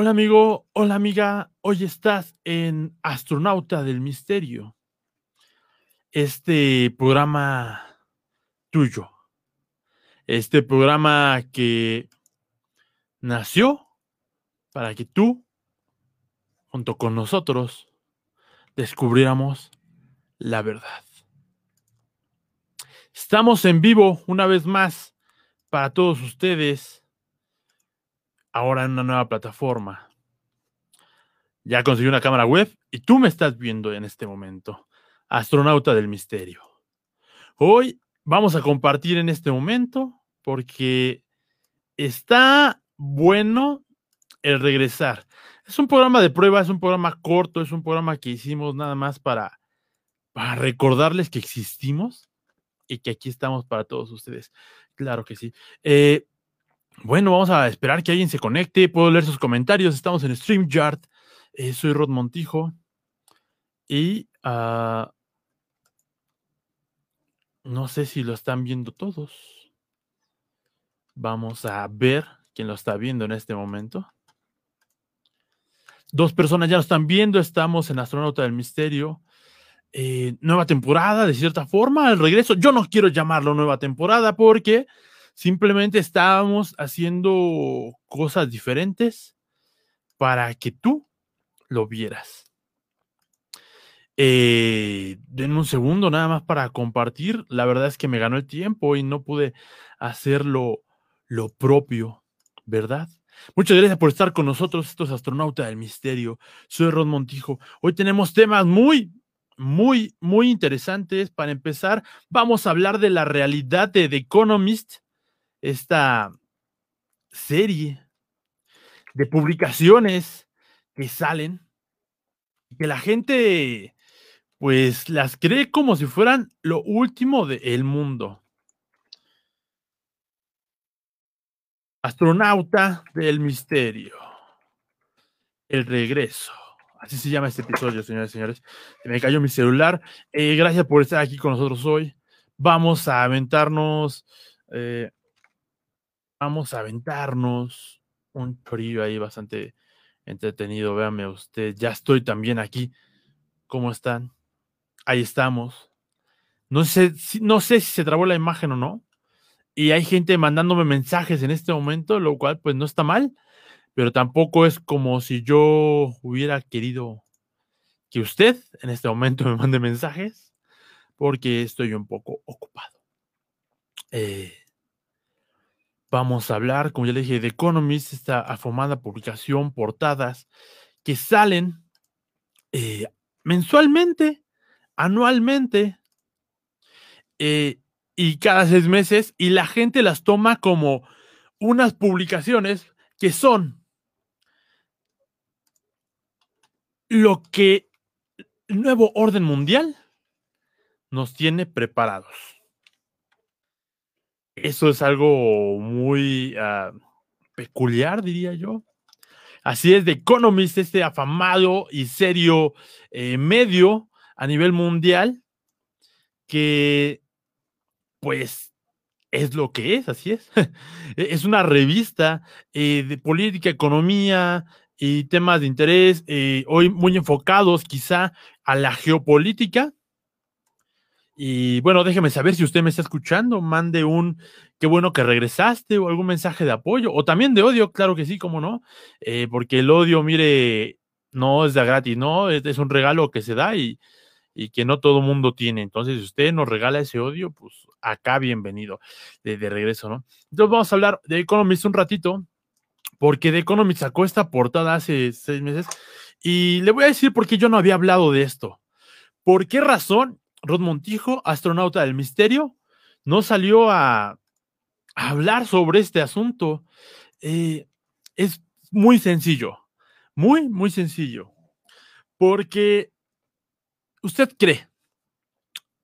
Hola amigo, hola amiga, hoy estás en Astronauta del Misterio, este programa tuyo, este programa que nació para que tú, junto con nosotros, descubriéramos la verdad. Estamos en vivo una vez más para todos ustedes ahora en una nueva plataforma. Ya conseguí una cámara web y tú me estás viendo en este momento. Astronauta del Misterio. Hoy vamos a compartir en este momento porque está bueno el regresar. Es un programa de prueba, es un programa corto, es un programa que hicimos nada más para, para recordarles que existimos y que aquí estamos para todos ustedes. Claro que sí. Eh, bueno, vamos a esperar que alguien se conecte. Puedo leer sus comentarios. Estamos en StreamYard. Eh, soy Rod Montijo. Y uh, no sé si lo están viendo todos. Vamos a ver quién lo está viendo en este momento. Dos personas ya lo están viendo. Estamos en Astronauta del Misterio. Eh, nueva temporada, de cierta forma, el regreso. Yo no quiero llamarlo nueva temporada porque Simplemente estábamos haciendo cosas diferentes para que tú lo vieras. Eh, den un segundo nada más para compartir. La verdad es que me ganó el tiempo y no pude hacerlo lo propio, ¿verdad? Muchas gracias por estar con nosotros, estos astronautas del misterio. Soy Rod Montijo. Hoy tenemos temas muy, muy, muy interesantes. Para empezar, vamos a hablar de la realidad de The Economist esta serie de publicaciones que salen que la gente pues las cree como si fueran lo último del mundo. Astronauta del misterio. El regreso. Así se llama este episodio, señores y señores. Se me cayó mi celular. Eh, gracias por estar aquí con nosotros hoy. Vamos a aventarnos eh, vamos a aventarnos un chorillo ahí bastante entretenido. Véame usted, ya estoy también aquí. ¿Cómo están? Ahí estamos. No sé, no sé si se trabó la imagen o no. Y hay gente mandándome mensajes en este momento, lo cual pues no está mal, pero tampoco es como si yo hubiera querido que usted en este momento me mande mensajes, porque estoy un poco ocupado. Eh, Vamos a hablar, como ya le dije, de Economist, esta afamada publicación, portadas que salen eh, mensualmente, anualmente eh, y cada seis meses, y la gente las toma como unas publicaciones que son lo que el nuevo orden mundial nos tiene preparados. Eso es algo muy ah, peculiar, diría yo. Así es, The Economist, este afamado y serio eh, medio a nivel mundial, que pues es lo que es, así es. E-, es una revista eh, de política, economía y temas de interés, eh, hoy muy enfocados quizá a la geopolítica, y bueno, déjeme saber si usted me está escuchando, mande un qué bueno que regresaste o algún mensaje de apoyo o también de odio, claro que sí, cómo no, eh, porque el odio, mire, no es de gratis, no, es, un regalo que se da y, y que no todo mundo tiene. Entonces, si usted nos regala ese odio, pues acá bienvenido de, regreso, ¿no? Entonces vamos a hablar de Economist un ratito, porque de Economist sacó esta portada hace seis meses y le voy a decir por qué yo no había hablado de esto. ¿Por qué razón? Rod Montijo, astronauta del misterio, no salió a, hablar sobre este asunto. Eh, es muy sencillo, muy, muy sencillo, porque usted cree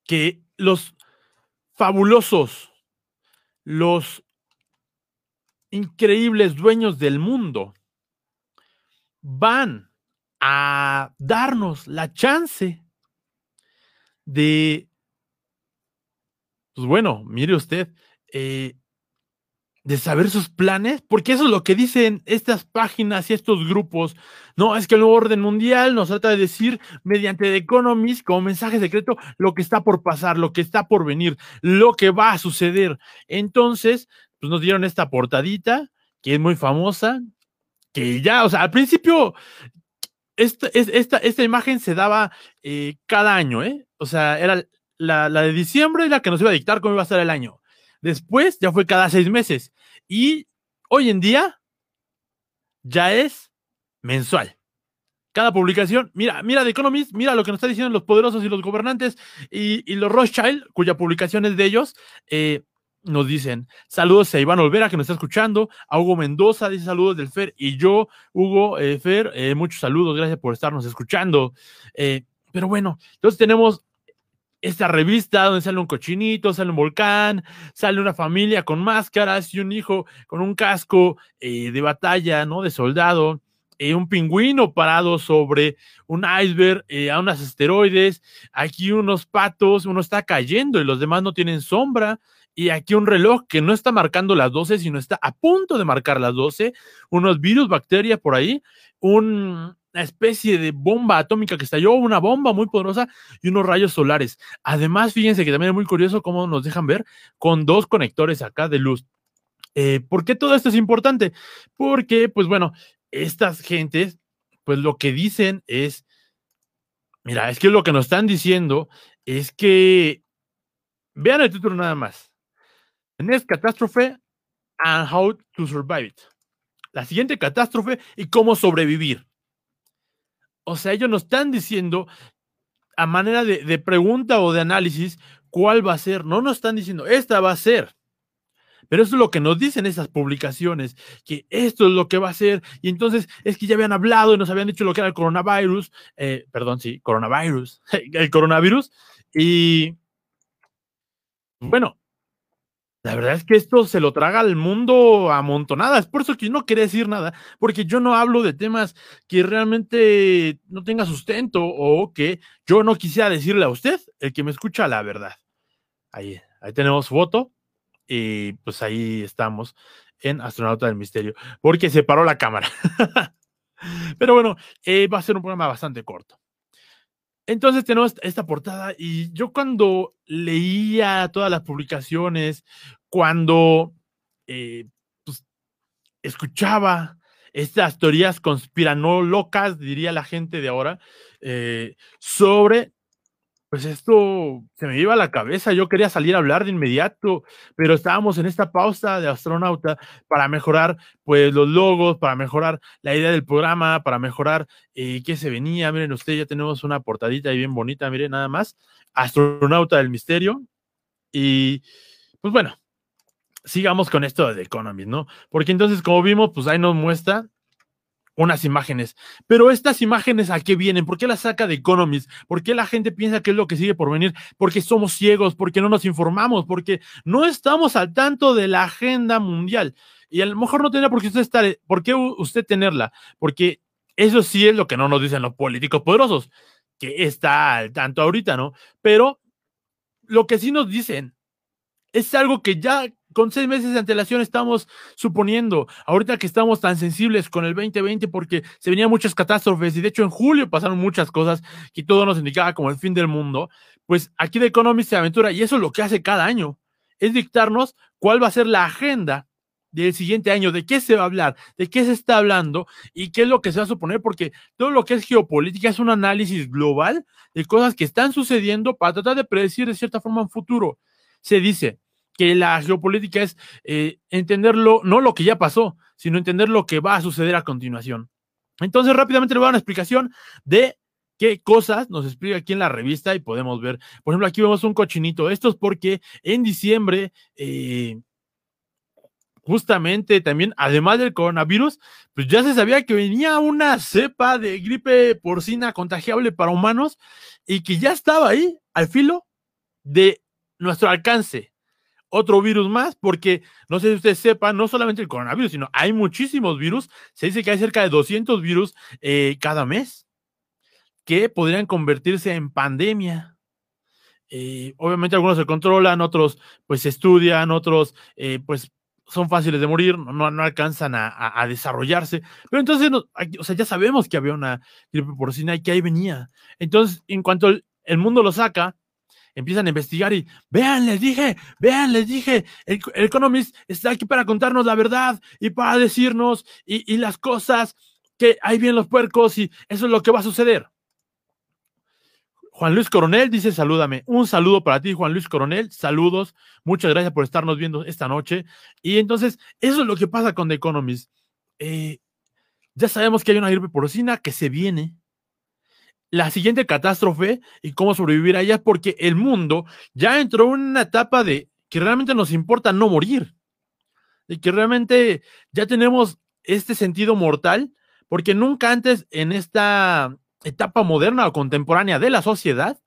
que los fabulosos, los increíbles dueños del mundo van a darnos la chance de, pues bueno, mire usted, eh, de saber sus planes, porque eso es lo que dicen estas páginas y estos grupos. No, es que el nuevo orden mundial nos trata de decir mediante The Economist como mensaje secreto lo que está por pasar, lo que está por venir, lo que va a suceder. Entonces, pues nos dieron esta portadita que es muy famosa, que ya, o sea, al principio esta, esta, esta imagen se daba eh, cada año, ¿eh? O sea, era la, de diciembre la que nos iba a dictar cómo iba a estar el año. Después ya fue cada seis meses. Y hoy en día ya es mensual. Cada publicación, mira, mira The Economist, mira lo que nos están diciendo los poderosos y los gobernantes y, los Rothschild, cuya publicación es de ellos, eh, nos dicen saludos a Iván Olvera que nos está escuchando, a Hugo Mendoza dice saludos del Fer y yo, Hugo, eh, Fer, eh, muchos saludos, gracias por estarnos escuchando. pero bueno, entonces tenemos esta revista donde sale un cochinito, sale un volcán, sale una familia con máscaras y un hijo con un casco eh, de batalla, ¿no? De soldado, eh, un pingüino parado sobre un iceberg eh, a unos asteroides, aquí unos patos, uno está cayendo y los demás no tienen sombra, y aquí un reloj que no está marcando las 12, sino está a punto de marcar las 12, unos virus, bacterias por ahí, un, una especie de bomba atómica que estalló, una bomba muy poderosa y unos rayos solares. Además, fíjense que también es muy curioso cómo nos dejan ver con dos conectores acá de luz. Eh, ¿Por qué todo esto es importante? Porque, pues bueno, estas gentes, pues lo que dicen es, mira, es que lo que nos están diciendo es que, vean el título nada más. Next catástrofe and how to survive it. La siguiente catástrofe y cómo sobrevivir. O sea, ellos nos están diciendo a manera de, pregunta o de análisis cuál va a ser. No nos están diciendo, esta va a ser. Pero eso es lo que nos dicen esas publicaciones, que esto es lo que va a ser. Y entonces es que ya habían hablado y nos habían dicho lo que era el coronavirus, eh, perdón, sí, coronavirus, el coronavirus. Y bueno, la verdad es que esto se lo traga al mundo a montonadas. Por eso que no quería decir nada, porque yo no hablo de temas que realmente no tenga sustento o que yo no quisiera decirle a usted, el que me escucha la verdad. Ahí, ahí tenemos foto y pues ahí estamos en Astronauta del Misterio, porque se paró la cámara. Pero bueno, eh, va a ser un programa bastante corto. Entonces tenemos esta portada y yo cuando leía todas las publicaciones, cuando eh, pues, escuchaba estas teorías conspiranolocas, diría la gente de ahora, eh, sobre pues esto se me iba a la cabeza, yo quería salir a hablar de inmediato, pero estábamos en esta pausa de astronauta para mejorar pues los logos, para mejorar la idea del programa, para mejorar eh, qué se venía. Miren ustedes, ya tenemos una portadita ahí bien bonita, miren nada más, astronauta del misterio. Y pues bueno, sigamos con esto de The Economist, ¿no? Porque entonces, como vimos, pues ahí nos muestra unas imágenes. Pero estas imágenes, ¿a qué vienen? ¿Por qué las saca de Economist? ¿Por qué la gente piensa que es lo que sigue por venir? Porque somos ciegos, porque no nos informamos, porque no estamos al tanto de la agenda mundial. Y a lo mejor no tendría por qué usted estar, por qué usted tenerla, porque eso sí es lo que no nos dicen los políticos poderosos, que está al tanto ahorita, ¿no? Pero lo que sí nos dicen es algo que ya con seis meses de antelación estamos suponiendo, ahorita que estamos tan sensibles con el 2020 porque se venían muchas catástrofes y de hecho en julio pasaron muchas cosas que todo nos indicaba como el fin del mundo, pues aquí de Economist se aventura y eso es lo que hace cada año, es dictarnos cuál va a ser la agenda del siguiente año, de qué se va a hablar, de qué se está hablando y qué es lo que se va a suponer, porque todo lo que es geopolítica es un análisis global de cosas que están sucediendo para tratar de predecir de cierta forma un futuro. Se dice, que la geopolítica es eh, entenderlo, no lo que ya pasó, sino entender lo que va a suceder a continuación. Entonces, rápidamente le voy a dar una explicación de qué cosas nos explica aquí en la revista y podemos ver. Por ejemplo, aquí vemos un cochinito. Esto es porque en diciembre, eh, justamente también, además del coronavirus, pues ya se sabía que venía una cepa de gripe porcina contagiable para humanos y que ya estaba ahí al filo de nuestro alcance otro virus más, porque no sé si usted sepa, no solamente el coronavirus, sino hay muchísimos virus. Se dice que hay cerca de 200 virus eh, cada mes que podrían convertirse en pandemia. Eh, obviamente algunos se controlan, otros pues se estudian, otros eh, pues son fáciles de morir, no, no alcanzan a, desarrollarse. Pero entonces, o sea, ya sabemos que había una gripe porcina y que ahí venía. Entonces, en cuanto el, mundo lo saca, empiezan a investigar y vean, les dije, vean, les dije, el, Economist está aquí para contarnos la verdad y para decirnos y, y las cosas que ahí vienen los puercos y eso es lo que va a suceder. Juan Luis Coronel dice salúdame. Un saludo para ti, Juan Luis Coronel. Saludos. Muchas gracias por estarnos viendo esta noche. Y entonces, eso es lo que pasa con The Economist. Eh, ya sabemos que hay una gripe porcina que se viene. La siguiente catástrofe y cómo sobrevivir a ella, porque el mundo ya entró en una etapa de que realmente nos importa no morir. De que realmente ya tenemos este sentido mortal, porque nunca antes en esta etapa moderna o contemporánea de la sociedad,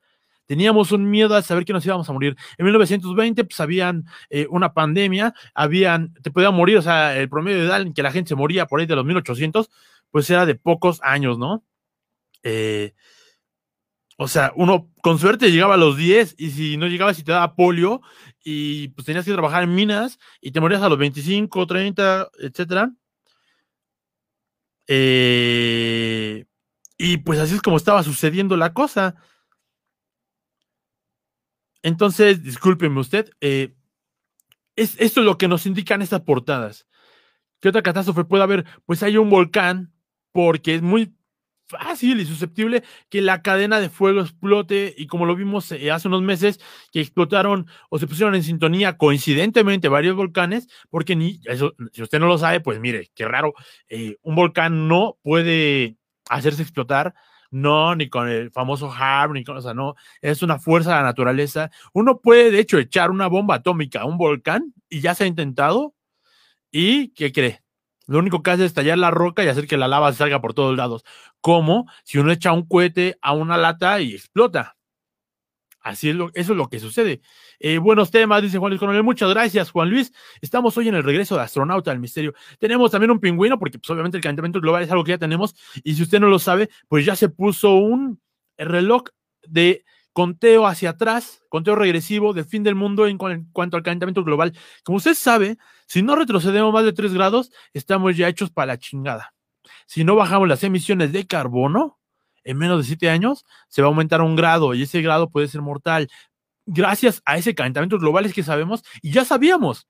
teníamos un miedo a saber que nos íbamos a morir. En 1920, pues habían eh, una pandemia, habían, te podían morir, o sea, el promedio de edad en que la gente se moría por ahí de los 1800, pues era de pocos años, ¿no? Eh, o sea, uno con suerte llegaba a los 10 y si no llegaba, si te daba polio y pues tenías que trabajar en minas y te morías a los 25, 30, etcétera. Eh, y pues así es como estaba sucediendo la cosa. Entonces, discúlpeme usted, eh, es, esto es lo que nos indican estas portadas. ¿Qué otra catástrofe puede haber? Pues hay un volcán, porque es muy fácil y susceptible que la cadena de fuego explote y como lo vimos eh, hace unos meses que explotaron o se pusieron en sintonía coincidentemente varios volcanes porque ni eso si usted no lo sabe pues mire qué raro eh, un volcán no puede hacerse explotar, no, ni con el famoso HARP, ni con, o no, es una fuerza de la naturaleza. Uno puede, de hecho, echar una bomba atómica a un volcán y ya se ha intentado. ¿Y qué cree? Lo único que hace es estallar la roca y hacer que la lava salga por todos lados. Como si uno echa un cohete a una lata y explota. Así es lo, eso es lo que sucede. Eh, buenos temas, dice Juan Luis Coronel. Muchas gracias, Juan Luis. Estamos hoy en el regreso de Astronauta del Misterio. Tenemos también un pingüino, porque pues, obviamente el calentamiento global es algo que ya tenemos. Y si usted no lo sabe, pues ya se puso un reloj de conteo hacia atrás, conteo regresivo del fin del mundo en, cuanto al calentamiento global. Como usted sabe, si no retrocedemos más de 3 grados, estamos ya hechos para la chingada. Si no bajamos las emisiones de carbono, en menos de 7 años, se va a aumentar un grado y ese grado puede ser mortal gracias a ese calentamiento global es que sabemos y ya sabíamos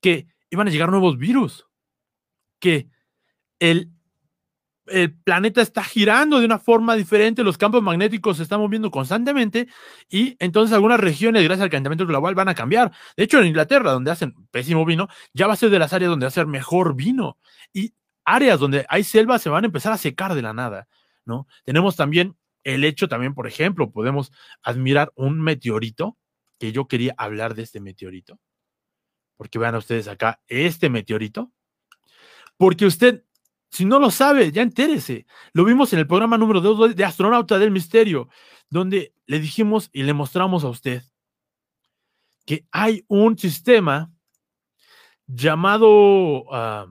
que iban a llegar nuevos virus, que el, el planeta está girando de una forma diferente, los campos magnéticos se están moviendo constantemente y entonces algunas regiones, gracias al calentamiento global, van a cambiar. De hecho, en Inglaterra, donde hacen pésimo vino, ya va a ser de las áreas donde va a ser mejor vino y áreas donde hay selva se van a empezar a secar de la nada, ¿no? Tenemos también el hecho también, por ejemplo, podemos admirar un meteorito, que yo quería hablar de este meteorito, porque vean ustedes acá este meteorito, porque usted, si no lo sabe, ya entérese. Lo vimos en el programa número 2 de Astronauta del Misterio, donde le dijimos y le mostramos a usted que hay un sistema llamado... Ah,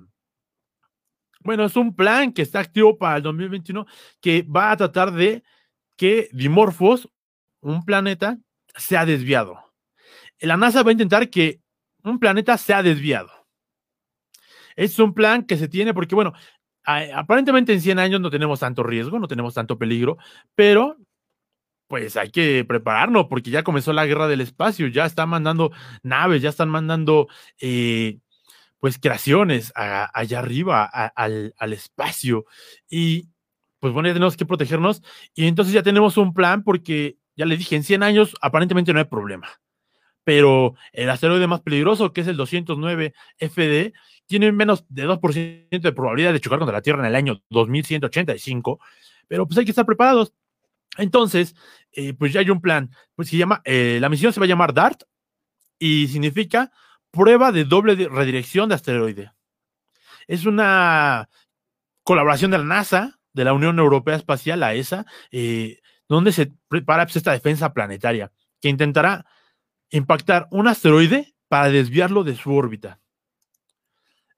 bueno, es un plan que está activo para el 2021 que va a tratar de que Dimorphos, un planeta, sea desviado. La NASA va a intentar que un planeta sea desviado. Es un plan que se tiene porque, bueno, aparentemente en 100 años no tenemos tanto riesgo, no tenemos tanto peligro, pero pues hay que prepararnos porque ya comenzó la guerra del espacio, ya están mandando naves, ya están mandando eh, pues creaciones allá arriba, al, al, espacio. Y pues bueno, ya tenemos que protegernos y entonces ya tenemos un plan porque, ya le dije, en 100 años aparentemente no hay problema. Pero el asteroide más peligroso, que es el 209 FD, tiene menos de 2% de probabilidad de chocar contra la Tierra en el año 2185, pero pues hay que estar preparados. Entonces, eh, pues ya hay un plan, pues se llama, eh, la misión se va a llamar DART y significa prueba de doble redirección de asteroide. Es una colaboración de la NASA, de la Unión Europea Espacial, la ESA, eh, donde se prepara pues, esta defensa planetaria, que intentará impactar un asteroide para desviarlo de su órbita.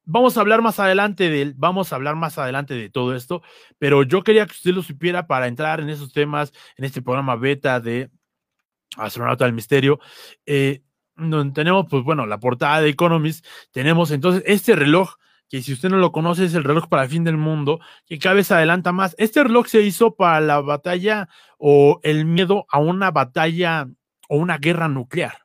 Vamos a hablar más adelante de vamos a hablar más adelante de todo esto, pero yo quería que usted lo supiera para entrar en esos temas, en este programa beta de Astronauta del Misterio. Eh, donde tenemos, pues bueno, la portada de Economist, tenemos entonces este reloj que si usted no lo conoce es el reloj para el fin del mundo, que cada vez adelanta más. Este reloj se hizo para la batalla o el miedo a una batalla o una guerra nuclear,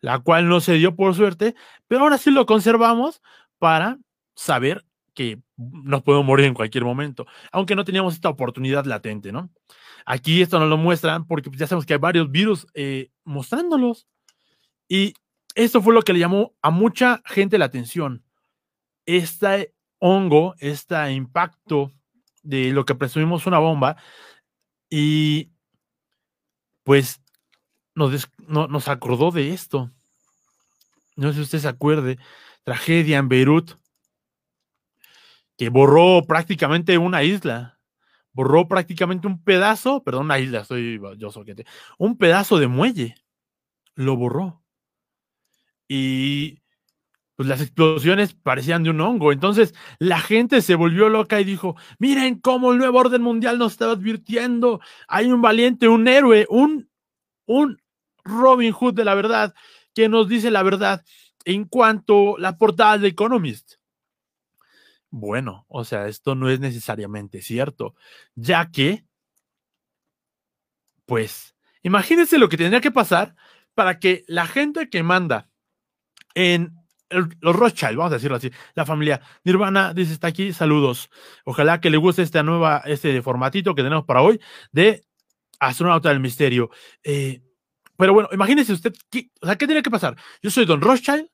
la cual no se dio por suerte, pero ahora sí lo conservamos para saber que nos podemos morir en cualquier momento, aunque no teníamos esta oportunidad latente, ¿no? Aquí esto nos lo muestran porque ya sabemos que hay varios virus eh, mostrándolos. Y esto fue lo que le llamó a mucha gente la atención. Este hongo, este impacto de lo que presumimos una bomba, y pues nos, nos acordó de esto. No sé si usted se acuerde, tragedia en Beirut, que borró prácticamente una isla, borró prácticamente un pedazo, perdón, una isla, estoy yo soquete, un pedazo de muelle, lo borró. Y pues las explosiones parecían de un hongo. Entonces la gente se volvió loca y dijo, miren cómo el nuevo orden mundial nos está advirtiendo. Hay un valiente, un héroe, un, un Robin Hood de la verdad que nos dice la verdad en cuanto a la portada de Economist. Bueno, o sea, esto no es necesariamente cierto, ya que, pues, imagínense lo que tendría que pasar para que la gente que manda en los Rothschild, vamos a decirlo así, la familia Nirvana dice está aquí, saludos. Ojalá que le guste esta nueva, este formatito que tenemos para hoy de Astronauta del Misterio. Eh, pero bueno, imagínese usted, ¿qué, o sea, ¿qué tiene que pasar? Yo soy Don Rothschild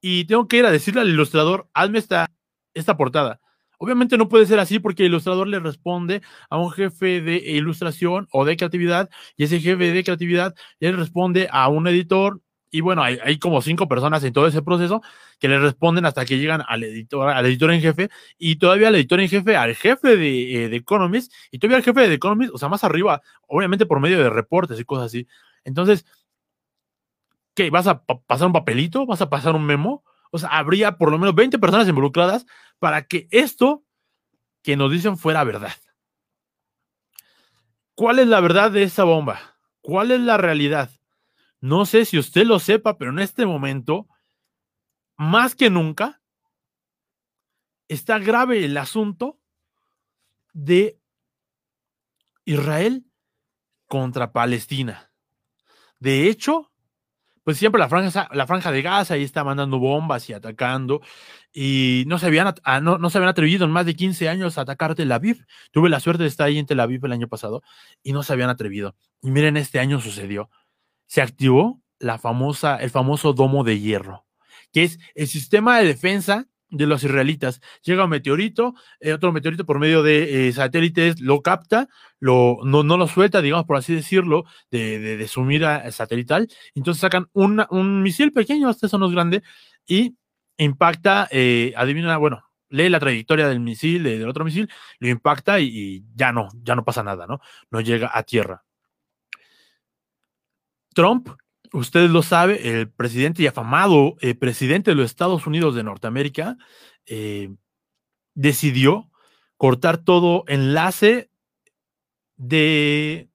y tengo que ir a decirle al ilustrador, hazme esta, esta portada. Obviamente no puede ser así porque el ilustrador le responde a un jefe de ilustración o de creatividad y ese jefe de creatividad le responde a un editor y bueno, hay, como cinco personas en todo ese proceso que le responden hasta que llegan al editor, al editor en jefe y todavía al editor en jefe, al jefe de, eh, de Economist y todavía al jefe de Economist, o sea, más arriba, obviamente por medio de reportes y cosas así. Entonces, ¿qué? ¿Vas a pasar un papelito? ¿Vas a pasar un memo? O sea, habría por lo menos 20 personas involucradas para que esto que nos dicen fuera verdad. ¿Cuál es la verdad de esa bomba? ¿Cuál es la realidad? No sé si usted lo sepa, pero en este momento, más que nunca, está grave el asunto de Israel contra Palestina. De hecho, pues siempre la franja, la franja de Gaza ahí está mandando bombas y atacando, y no se, habían, ah, no, no se habían atrevido en más de 15 años a atacar Tel Aviv. Tuve la suerte de estar ahí en Tel Aviv el año pasado y no se habían atrevido. Y miren, este año sucedió. Se activó la famosa, el famoso domo de hierro, que es el sistema de defensa de los israelitas. Llega un meteorito, eh, otro meteorito por medio de eh, satélites lo capta, lo, no, no, lo suelta, digamos por así decirlo, de, de, su mira satelital. Entonces sacan un misil pequeño, hasta eso no es grande, y impacta, eh, adivina, bueno, lee la trayectoria del misil, del otro misil, lo impacta y, y, ya no, ya no pasa nada, ¿no? No llega a tierra. Trump usted lo sabe, el presidente y afamado eh, presidente de los Estados Unidos de Norteamérica eh, decidió cortar todo enlace de,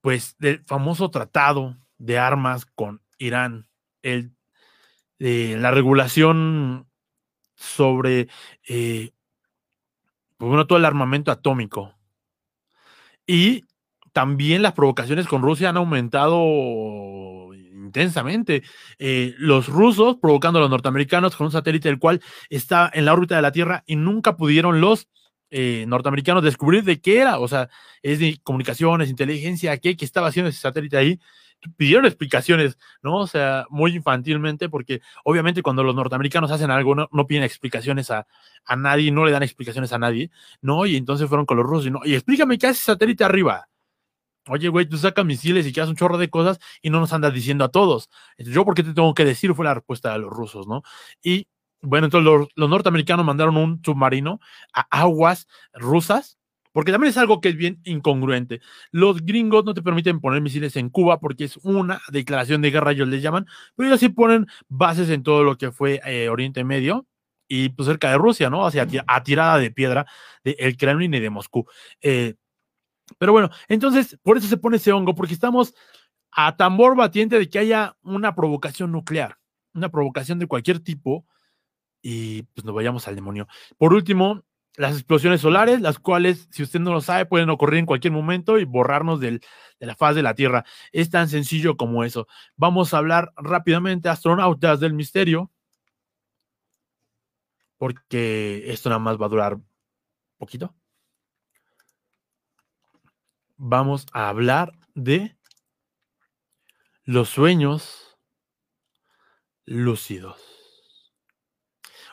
pues, del famoso tratado de armas con Irán, el, eh, la regulación sobre, pues, bueno, todo el armamento atómico. Y también las provocaciones con Rusia han aumentado intensamente. Eh, los rusos provocando a los norteamericanos con un satélite el cual está en la órbita de la Tierra y nunca pudieron los eh, norteamericanos descubrir de qué era, o sea, es de comunicaciones, inteligencia, qué, qué estaba haciendo ese satélite ahí. Pidieron explicaciones, ¿no? O sea, muy infantilmente, porque obviamente cuando los norteamericanos hacen algo, no, no piden explicaciones a, a, nadie, no le dan explicaciones a nadie, ¿no? Y entonces fueron con los rusos y no, y explícame qué hace ese satélite arriba Oye, güey, tú sacas misiles y quedas un chorro de cosas y no nos andas diciendo a todos. Yo, ¿por qué te tengo que decir? Fue la respuesta de los rusos, ¿no? Y bueno, entonces los, norteamericanos mandaron un submarino a aguas rusas, porque también es algo que es bien incongruente. Los gringos no te permiten poner misiles en Cuba porque es una declaración de guerra, ellos les llaman, pero ellos sí ponen bases en todo lo que fue eh, Oriente Medio y pues cerca de Rusia, ¿no? Hacia a tirada de piedra del Kremlin y de Moscú. Eh, pero bueno, entonces, por eso se pone ese hongo, porque estamos a tambor batiente de que haya una provocación nuclear, una provocación de cualquier tipo y pues nos vayamos al demonio. Por último, las explosiones solares, las cuales, si usted no lo sabe, pueden ocurrir en cualquier momento y borrarnos de la faz de la Tierra. Es tan sencillo como eso. Vamos a hablar rápidamente, astronautas del misterio, porque esto nada más va a durar poquito. Vamos a hablar de los sueños lúcidos.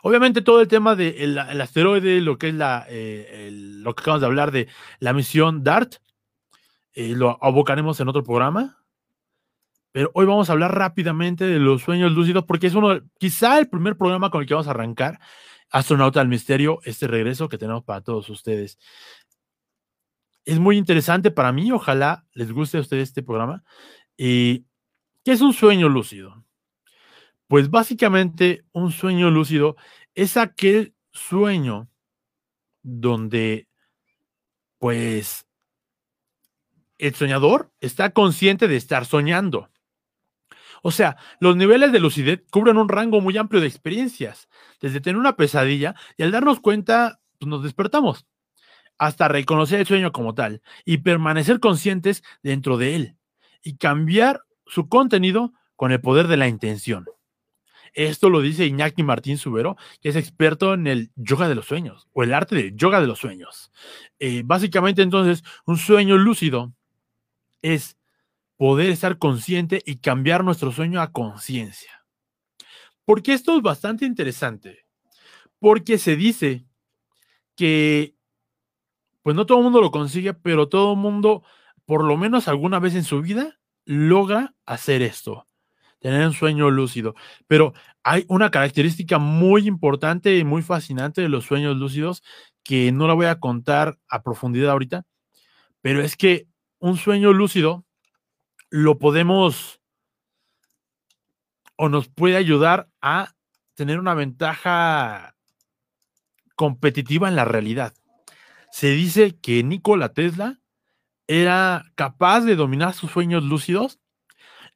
Obviamente todo el tema del de asteroide, lo que es la, eh, lo que acabamos de hablar de la misión DART, eh, lo abocaremos en otro programa. Pero hoy vamos a hablar rápidamente de los sueños lúcidos porque es uno, quizá el primer programa con el que vamos a arrancar, Astronauta del Misterio, este regreso que tenemos para todos ustedes. Es muy interesante para mí, ojalá les guste a ustedes este programa. ¿Y qué es un sueño lúcido? Pues básicamente un sueño lúcido es aquel sueño donde pues el soñador está consciente de estar soñando. O sea, los niveles de lucidez cubren un rango muy amplio de experiencias, desde tener una pesadilla y al darnos cuenta, pues nos despertamos, hasta reconocer el sueño como tal y permanecer conscientes dentro de él y cambiar su contenido con el poder de la intención. Esto lo dice Iñaki Martín Subero, que es experto en el yoga de los sueños o el arte de yoga de los sueños. Eh, básicamente, entonces, un sueño lúcido es poder estar consciente y cambiar nuestro sueño a conciencia. Porque esto es bastante interesante. Porque se dice que, pues no todo el mundo lo consigue, pero todo el mundo, por lo menos alguna vez en su vida, logra hacer esto tener un sueño lúcido. Pero hay una característica muy importante y muy fascinante de los sueños lúcidos que no la voy a contar a profundidad ahorita, pero es que un sueño lúcido lo podemos o nos puede ayudar a tener una ventaja competitiva en la realidad. Se dice que Nikola Tesla era capaz de dominar sus sueños lúcidos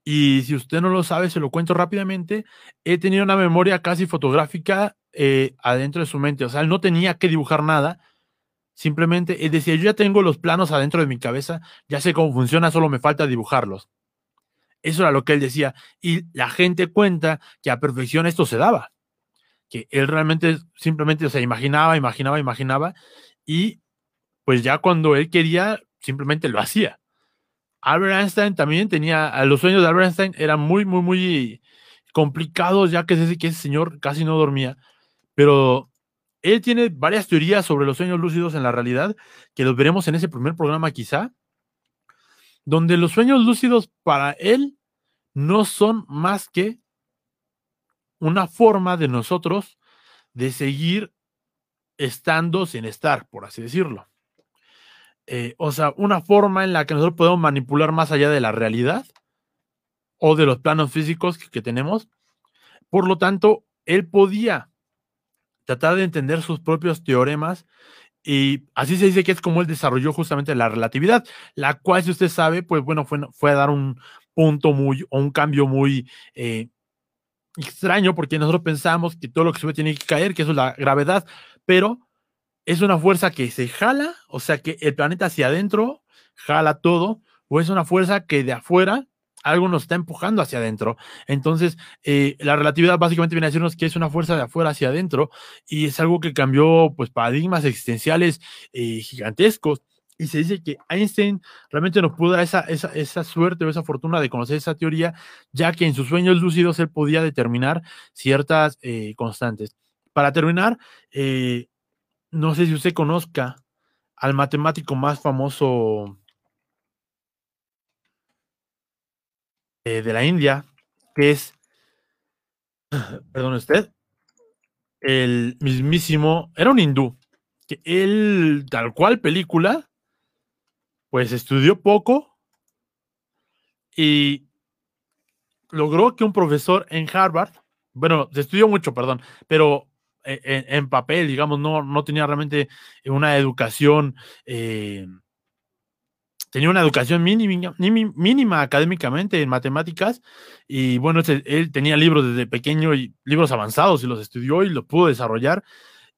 y si usted no lo sabe, se lo cuento rápidamente. He tenido una memoria casi fotográfica eh, adentro de su mente. O sea, él no tenía que dibujar nada. Simplemente, él decía, yo ya tengo los planos adentro de mi cabeza, ya sé cómo funciona, solo me falta dibujarlos. Eso era lo que él decía. Y la gente cuenta que a perfección esto se daba. Que él realmente simplemente se imaginaba, imaginaba, imaginaba. Y pues ya cuando él quería, simplemente lo hacía. Albert Einstein también tenía, los sueños de Albert Einstein eran muy, muy, muy complicados, ya que ese, que ese señor casi no dormía, pero él tiene varias teorías sobre los sueños lúcidos en la realidad, que los veremos en ese primer programa quizá, donde los sueños lúcidos para él no son más que una forma de nosotros de seguir estando sin estar, por así decirlo. Eh, o sea, una forma en la que nosotros podemos manipular más allá de la realidad o de los planos físicos que, tenemos. Por lo tanto, él podía tratar de entender sus propios teoremas y así se dice que es como él desarrolló justamente la relatividad, la cual, si usted sabe, pues bueno, fue, fue a dar un punto muy o un cambio muy eh, extraño porque nosotros pensamos que todo lo que sube tiene que caer, que eso es la gravedad, pero es una fuerza que se jala, o sea que el planeta hacia adentro jala todo, o es una fuerza que de afuera algo nos está empujando hacia adentro. Entonces, eh, la relatividad básicamente viene a decirnos que es una fuerza de afuera hacia adentro y es algo que cambió pues paradigmas existenciales eh, gigantescos. Y se dice que Einstein realmente nos pudo dar esa, esa, suerte o esa fortuna de conocer esa teoría, ya que en sus sueños lúcidos él podía determinar ciertas eh, constantes. Para terminar, no sé si usted conozca al matemático más famoso eh, de la India, que es, perdón usted, el mismísimo, era un hindú, que él, tal cual película, pues estudió poco y logró que un profesor en Harvard, bueno, se estudió mucho, perdón, pero e, en, papel, digamos, no, no tenía realmente una educación eh, tenía una educación mínima, mínima, académicamente en matemáticas y bueno, él tenía libros desde pequeño y libros avanzados y los estudió y los pudo desarrollar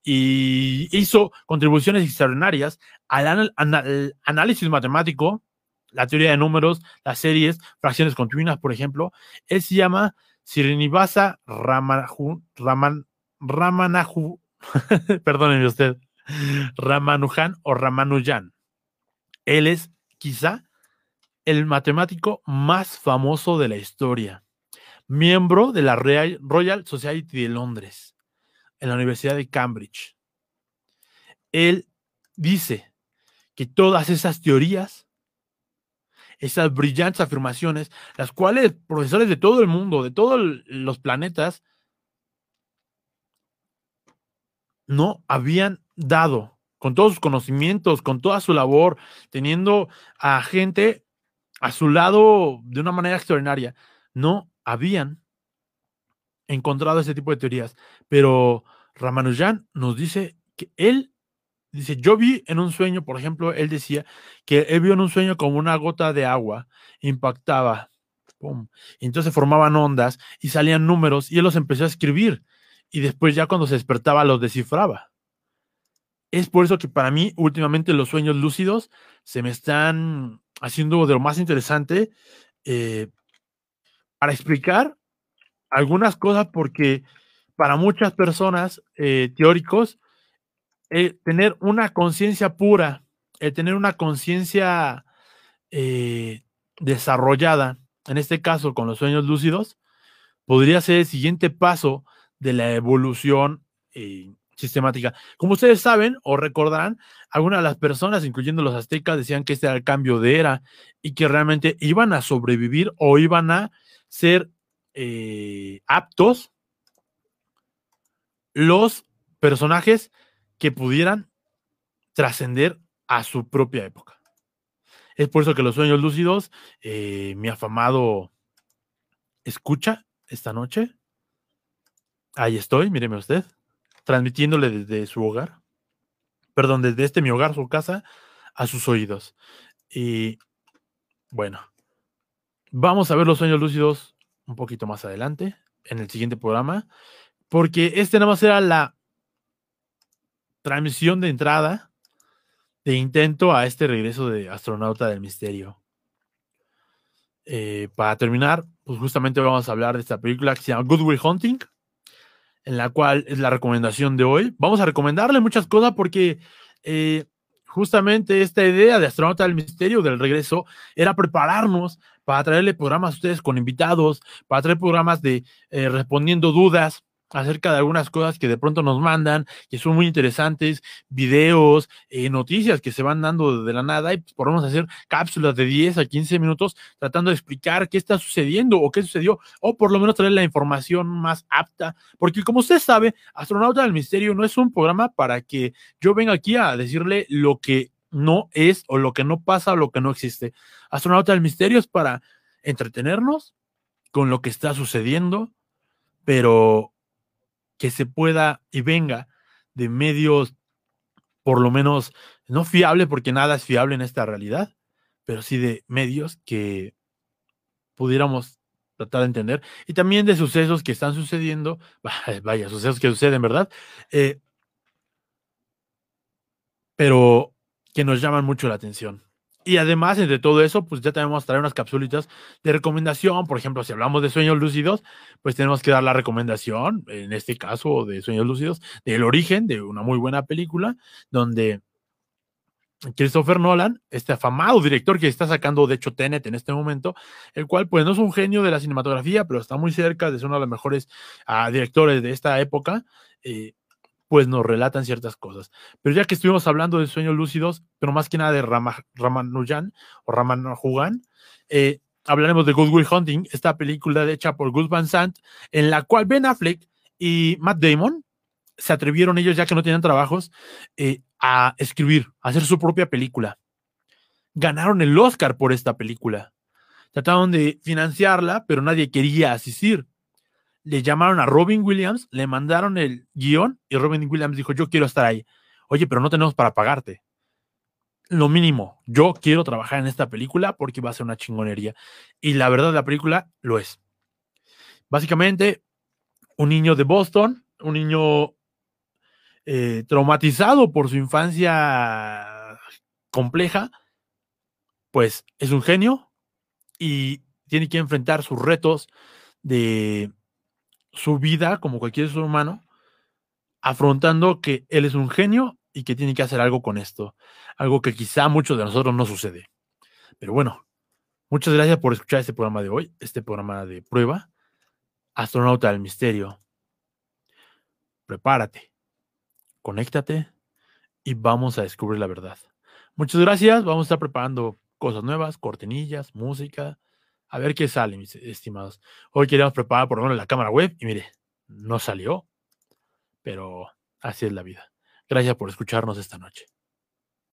y hizo contribuciones extraordinarias al, análisis matemático, la teoría de números, las series, fracciones continuas, por ejemplo. Él se llama Srinivasa Raman, Ramanahu, perdónenme usted, Ramanujan o Ramanujan. Él es quizá el matemático más famoso de la historia, miembro de la Royal Society de Londres, en la Universidad de Cambridge. Él dice que todas esas teorías, esas brillantes afirmaciones, las cuales profesores de todo el mundo, de todos los planetas, no habían dado con todos sus conocimientos, con toda su labor, teniendo a gente a su lado de una manera extraordinaria. No habían encontrado ese tipo de teorías, pero Ramanujan nos dice que él dice, yo vi en un sueño, por ejemplo, él decía que él vio en un sueño como una gota de agua impactaba, y entonces formaban ondas y salían números y él los empezó a escribir y después ya cuando se despertaba los descifraba. Es por eso que para mí últimamente los sueños lúcidos se me están haciendo de lo más interesante eh, para explicar algunas cosas porque para muchas personas eh, teóricos, eh, tener una conciencia pura, el tener una conciencia desarrollada, en este caso con los sueños lúcidos, podría ser el siguiente paso de la evolución sistemática. Como ustedes saben o recordarán, algunas de las personas, incluyendo los aztecas, decían que este era el cambio de era y que realmente iban a sobrevivir o iban a ser eh, aptos los personajes que pudieran trascender a su propia época. Es por eso que los sueños lúcidos, eh, mi afamado escucha esta noche. Ahí estoy, míreme usted transmitiéndole desde su hogar, perdón, desde este mi hogar, su casa, a sus oídos. Y bueno, vamos a ver los sueños lúcidos un poquito más adelante, en el siguiente programa, porque este nada más era la transmisión de entrada de intento a este regreso de astronauta del misterio. Eh, para terminar, pues justamente vamos a hablar de esta película que se llama Good Will Hunting, en la cual es la recomendación de hoy. Vamos a recomendarle muchas cosas porque eh, justamente esta idea de Astronauta del Misterio del regreso era prepararnos para traerle programas a ustedes con invitados, para traer programas de eh, respondiendo dudas, acerca de algunas cosas que de pronto nos mandan, que son muy interesantes, videos, eh, noticias que se van dando de la nada y pues, podemos hacer cápsulas de 10 a 15 minutos tratando de explicar qué está sucediendo o qué sucedió, o por lo menos traer la información más apta, porque como usted sabe, Astronauta del Misterio no es un programa para que yo venga aquí a decirle lo que no es o lo que no pasa o lo que no existe. Astronauta del Misterio es para entretenernos con lo que está sucediendo, pero que se pueda y venga de medios, por lo menos, no fiable, porque nada es fiable en esta realidad, pero sí de medios que pudiéramos tratar de entender, y también de sucesos que están sucediendo, vaya, sucesos que suceden, ¿verdad? Eh, pero que nos llaman mucho la atención. Y además, entre todo eso, pues ya tenemos traer unas capsulitas de recomendación. Por ejemplo, si hablamos de sueños lúcidos, pues tenemos que dar la recomendación, en este caso de sueños lúcidos, del origen de una muy buena película, donde Christopher Nolan, este afamado director que está sacando, de hecho, Tenet en este momento, el cual, pues, no es un genio de la cinematografía, pero está muy cerca de ser uno de los mejores uh, directores de esta época. Eh, pues nos relatan ciertas cosas. Pero ya que estuvimos hablando de sueños lúcidos, pero más que nada de Ramanujan o Ramanujan, eh, hablaremos de Good Will Hunting, esta película hecha por Gus Van Sant, en la cual Ben Affleck y Matt Damon se atrevieron ellos, ya que no tenían trabajos, eh, a escribir, a hacer su propia película. Ganaron el Oscar por esta película. Trataron de financiarla, pero nadie quería asistir le llamaron a Robin Williams, le mandaron el guion y Robin Williams dijo, yo quiero estar ahí. Oye, pero no tenemos para pagarte. lo mínimo. Yo quiero trabajar en esta película porque va a ser una chingonería. Y la verdad, la película lo es. Básicamente, un niño de Boston, un niño eh, traumatizado por su infancia compleja, pues es un genio y tiene que enfrentar sus retos de su vida como cualquier ser humano, afrontando que él es un genio y que tiene que hacer algo con esto, algo que quizá muchos de nosotros no sucede. Pero bueno, muchas gracias por escuchar este programa de hoy, este programa de prueba, Astronauta del Misterio. Prepárate, conéctate y vamos a descubrir la verdad. Muchas gracias, vamos a estar preparando cosas nuevas, cortinillas, música, a ver qué sale, mis estimados. Hoy queríamos preparar por lo menos la cámara web y mire, no salió, pero así es la vida. Gracias por escucharnos esta noche.